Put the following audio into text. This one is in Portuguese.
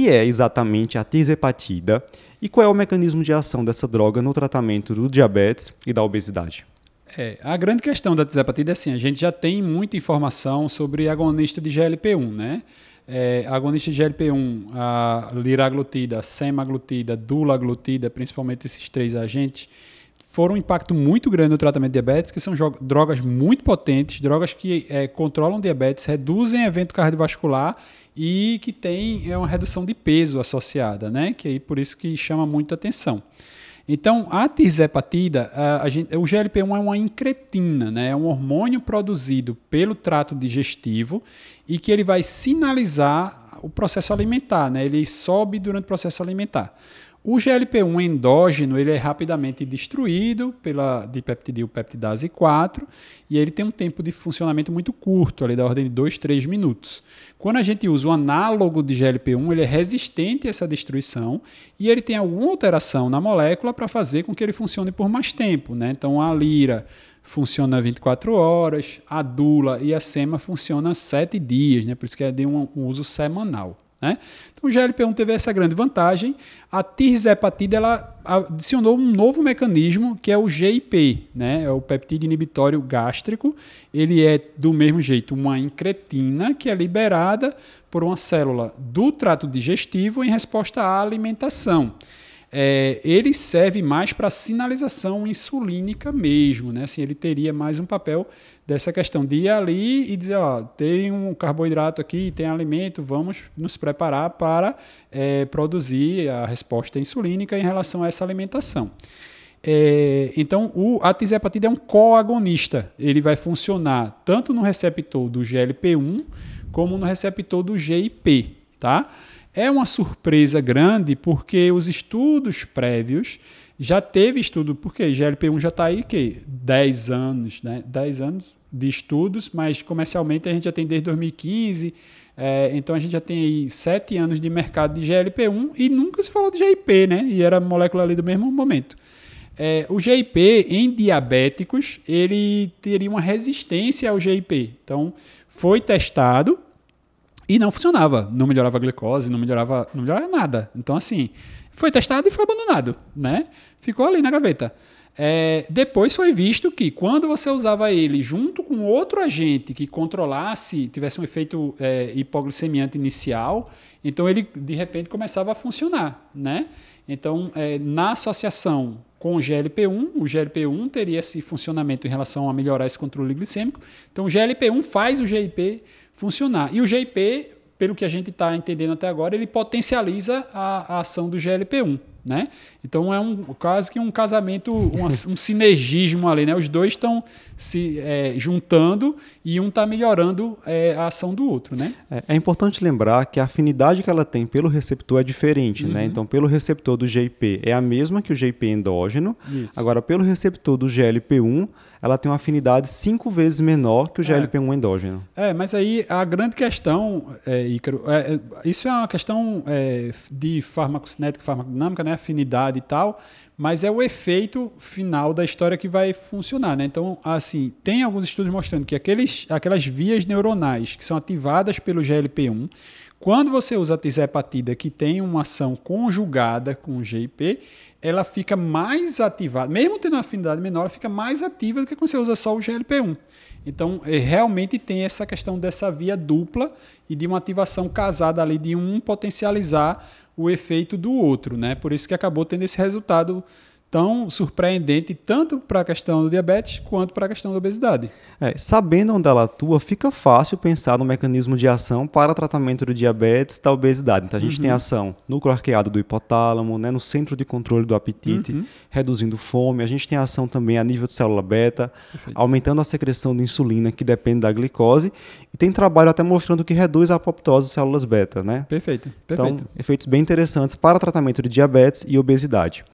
que é exatamente a tirzepatida e qual é o mecanismo de ação dessa droga no tratamento do diabetes e da obesidade? É, a grande questão da tirzepatida é assim, a gente já tem muita informação sobre agonista de GLP-1, né? É, agonista de GLP-1, a liraglutida, semaglutida, dulaglutida, principalmente esses três agentes, foram um impacto muito grande no tratamento de diabetes, que são drogas muito potentes, drogas que é, controlam diabetes, reduzem evento cardiovascular e que tem é, uma redução de peso associada, né? Que aí por isso que chama muita atenção. Então, a tirzepatida, a, a gente, o GLP-1 é uma incretina, né? é um hormônio produzido pelo trato digestivo e que ele vai sinalizar o processo alimentar, né? ele sobe durante o processo alimentar. O GLP-1 endógeno ele é rapidamente destruído pela dipeptidilpeptidase 4 e ele tem um tempo de funcionamento muito curto, ali da ordem de 2, 3 minutos. Quando a gente usa o análogo de GLP-1, ele é resistente a essa destruição e ele tem alguma alteração na molécula para fazer com que ele funcione por mais tempo. Né? Então a lira funciona 24 horas, a dula e a sema funcionam 7 dias, né? por isso que é de um uso semanal. Né? Então o GLP-1 teve essa grande vantagem. A tirzepatida ela adicionou um novo mecanismo que é o GIP, né? é o peptídeo inibitório gástrico. Ele é do mesmo jeito uma incretina que é liberada por uma célula do trato digestivo em resposta à alimentação é, ele serve mais para sinalização insulínica mesmo, né? Assim, ele teria mais um papel dessa questão de ir ali e dizer, ó, tem um carboidrato aqui, tem alimento, vamos nos preparar para é, produzir a resposta insulínica em relação a essa alimentação. É, então, o, a tisepatida é um coagonista. Ele vai funcionar tanto no receptor do GLP-1 como no receptor do GIP, tá? É uma surpresa grande porque os estudos prévios já teve estudo, porque GLP-1 já está aí que 10 anos, né? 10 anos de estudos, mas comercialmente a gente já tem desde 2015, é, então a gente já tem aí 7 anos de mercado de GLP-1 e nunca se falou de GIP, né? E era molécula ali do mesmo momento. É, o GIP em diabéticos, ele teria uma resistência ao GIP. Então, foi testado, e não funcionava. Não melhorava a glicose, não melhorava, não melhorava nada. Então, assim, foi testado e foi abandonado, né? Ficou ali na gaveta. É, depois foi visto que quando você usava ele junto com outro agente que controlasse, tivesse um efeito é, hipoglicemiante inicial, então ele de repente começava a funcionar, né? Então, é, na associação com o GLP-1, o GLP-1 teria esse funcionamento em relação a melhorar esse controle glicêmico. Então, o GLP-1 faz o GIP funcionar. E o GIP, pelo que a gente está entendendo até agora, ele potencializa a, a ação do GLP-1. Né? Então é um quase que um casamento, um, um sinergismo ali, né? Os dois estão se é, juntando e um está melhorando é, a ação do outro, né? É, é, importante lembrar que a afinidade que ela tem pelo receptor é diferente, né? uhum. né? Então pelo receptor do GIP é a mesma que o GIP endógeno. Isso. Agora pelo receptor do GLP-1 ela tem uma afinidade cinco vezes menor que o GLP-1 é. endógeno. É, mas aí a grande questão, é, Ícaro, é, é, isso é uma questão é, de farmacocinética, farmacodinâmica, né, afinidade e tal, mas é o efeito final da história que vai funcionar, né? Então, assim, tem alguns estudos mostrando que aqueles, aquelas vias neuronais que são ativadas pelo GLP-1, quando você usa a tisepatida, que tem uma ação conjugada com o GIP, ela fica mais ativada, mesmo tendo uma afinidade menor, ela fica mais ativa do que quando você usa só o GLP-1. Então, é, realmente tem essa questão dessa via dupla e de uma ativação casada ali de um potencializar o efeito do outro, né? Por isso que acabou tendo esse resultado tão surpreendente tanto para a questão do diabetes quanto para a questão da obesidade. É, sabendo onde ela atua, fica fácil pensar no mecanismo de ação para tratamento do diabetes e da obesidade. Então a gente uhum. tem ação no arqueado do hipotálamo, né, no centro de controle do apetite, uhum. reduzindo fome. A gente tem ação também a nível de célula beta, Perfeito. aumentando a secreção de insulina que depende da glicose. E tem trabalho até mostrando que reduz a apoptose de células beta, né? Perfeito. Perfeito. Então, efeitos bem interessantes para tratamento de diabetes e obesidade.